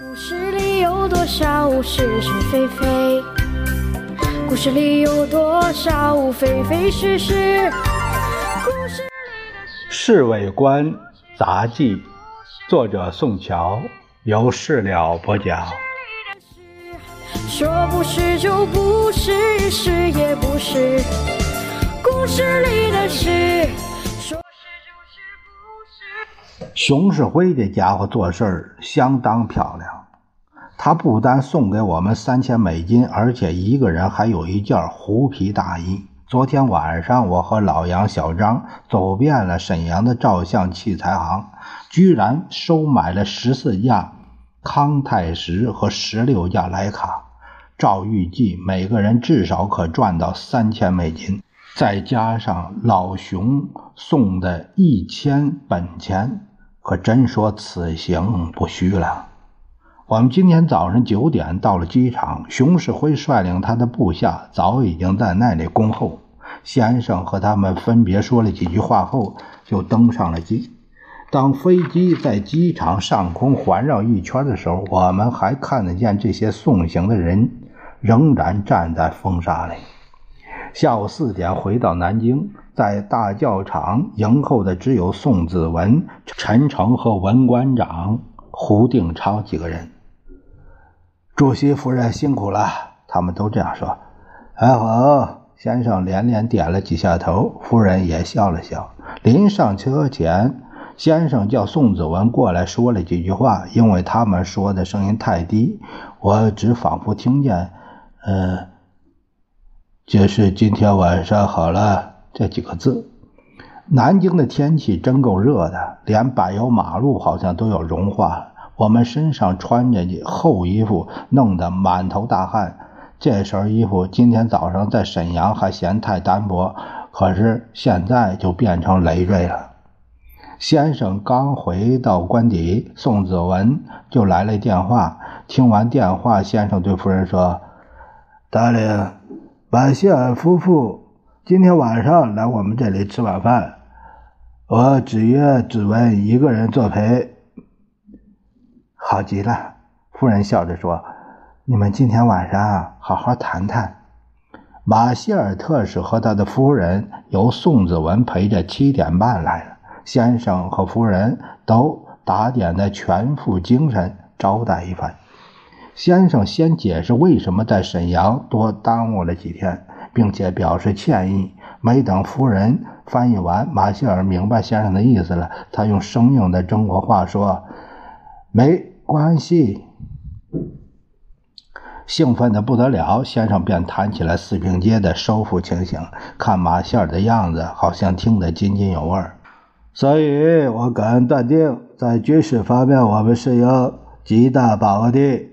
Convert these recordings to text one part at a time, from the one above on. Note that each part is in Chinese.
故事里有多少是是非非？故事里有多少非非是是？故事《侍卫官杂记》，作者宋乔，由事了播讲。说不是就不是，是也不是。故事里的事，说是就是不是。熊世辉这家伙做事儿相当漂亮。他不单送给我们三千美金，而且一个人还有一件狐皮大衣。昨天晚上，我和老杨、小张走遍了沈阳的照相器材行，居然收买了十四架康泰时和十六架徕卡。照预计，每个人至少可赚到三千美金，再加上老熊送的一千本钱，可真说此行不虚了。我们今天早上九点到了机场，熊世辉率领他的部下早已经在那里恭候。先生和他们分别说了几句话后，就登上了机。当飞机在机场上空环绕一圈的时候，我们还看得见这些送行的人仍然站在风沙里。下午四点回到南京，在大教场迎候的只有宋子文、陈诚和文馆长胡定超几个人。主席夫人辛苦了，他们都这样说。还好，先生连连点了几下头，夫人也笑了笑。临上车前，先生叫宋子文过来说了几句话，因为他们说的声音太低，我只仿佛听见“呃，就是今天晚上好了”这几个字。南京的天气真够热的，连柏油马路好像都要融化了。我们身上穿着厚衣服，弄得满头大汗。这身衣服今天早上在沈阳还嫌太单薄，可是现在就变成累赘了。先生刚回到官邸，宋子文就来了电话。听完电话，先生对夫人说：“大令，马歇尔夫妇今天晚上来我们这里吃晚饭，我只约子文一个人作陪。”好极了，夫人笑着说：“你们今天晚上好好谈谈。”马歇尔特使和他的夫人由宋子文陪着七点半来了，先生和夫人都打点的全副精神招待一番。先生先解释为什么在沈阳多耽误了几天，并且表示歉意。没等夫人翻译完，马歇尔明白先生的意思了，他用生硬的中国话说：“没。”关系，兴奋的不得了，先生便谈起了四平街的收复情形。看马歇尔的样子，好像听得津津有味。所以我敢断定，在军事方面，我们是有极大把握的。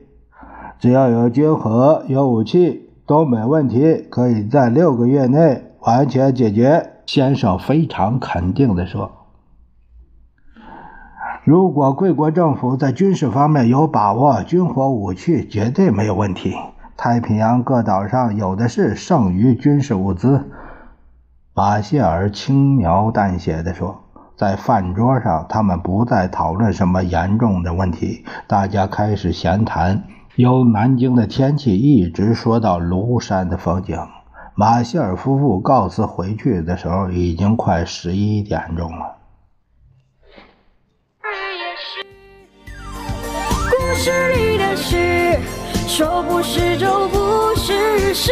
只要有军火、有武器，都没问题，可以在六个月内完全解决。先生非常肯定地说。如果贵国政府在军事方面有把握，军火武器绝对没有问题。太平洋各岛上有的是剩余军事物资。马歇尔轻描淡写地说：“在饭桌上，他们不再讨论什么严重的问题，大家开始闲谈，由南京的天气一直说到庐山的风景。”马歇尔夫妇告辞回去的时候，已经快十一点钟了。故事里的事，说不是就不是，是。